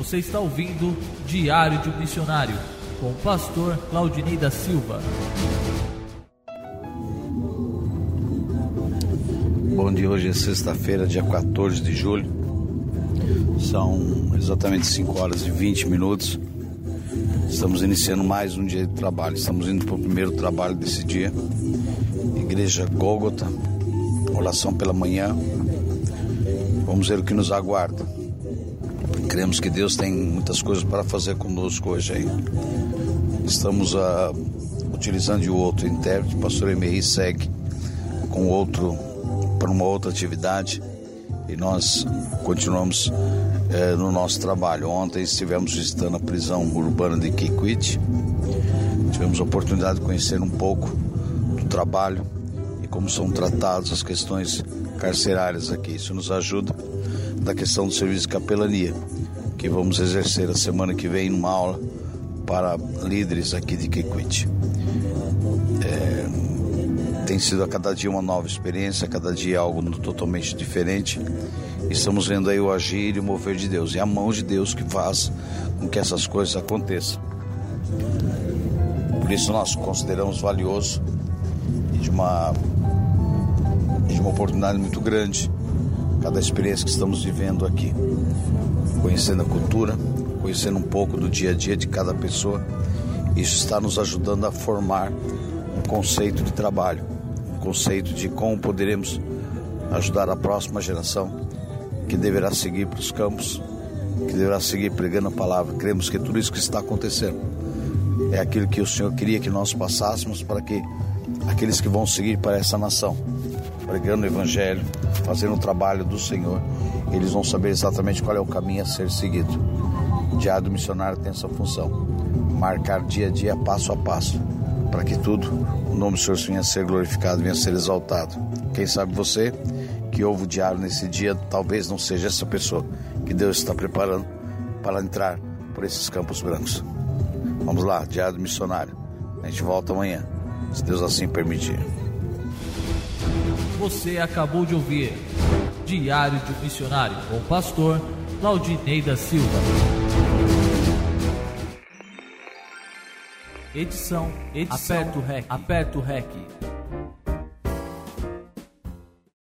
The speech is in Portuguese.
Você está ouvindo Diário de um Missionário com o pastor Claudinei da Silva. Bom dia, hoje é sexta-feira, dia 14 de julho. São exatamente 5 horas e 20 minutos. Estamos iniciando mais um dia de trabalho. Estamos indo para o primeiro trabalho desse dia. Igreja Gólgota, oração pela manhã. Vamos ver o que nos aguarda. Cremos que Deus tem muitas coisas para fazer conosco hoje aí. Estamos uh, utilizando o outro intérprete, o pastor Emery segue com outro para uma outra atividade e nós continuamos eh, no nosso trabalho. Ontem estivemos visitando a prisão urbana de Kikwit. Tivemos a oportunidade de conhecer um pouco do trabalho e como são tratadas as questões carcerárias aqui. Isso nos ajuda na questão do serviço de capelania, que vamos exercer a semana que vem numa aula para líderes aqui de Kikwit. É, tem sido a cada dia uma nova experiência, a cada dia algo totalmente diferente. Estamos vendo aí o agir e o mover de Deus, e a mão de Deus que faz com que essas coisas aconteçam. Por isso nós consideramos valioso e de uma, de uma oportunidade muito grande cada experiência que estamos vivendo aqui, conhecendo a cultura, conhecendo um pouco do dia a dia de cada pessoa. Isso está nos ajudando a formar um conceito de trabalho conceito de como poderemos ajudar a próxima geração que deverá seguir para os campos, que deverá seguir pregando a palavra. Cremos que tudo isso que está acontecendo é aquilo que o Senhor queria que nós passássemos para que aqueles que vão seguir para essa nação, pregando o Evangelho, fazendo o trabalho do Senhor, eles vão saber exatamente qual é o caminho a ser seguido. O diário missionário tem essa função, marcar dia a dia, passo a passo, para que tudo, o nome do Senhor venha a ser glorificado, venha a ser exaltado. Quem sabe você que ouve o diário nesse dia, talvez não seja essa pessoa que Deus está preparando para entrar por esses campos brancos. Vamos lá, diário missionário. A gente volta amanhã, se Deus assim permitir. Você acabou de ouvir Diário de um Missionário com o pastor Claudinei da Silva. Edição, edição, aperto o REC, aperto o REC.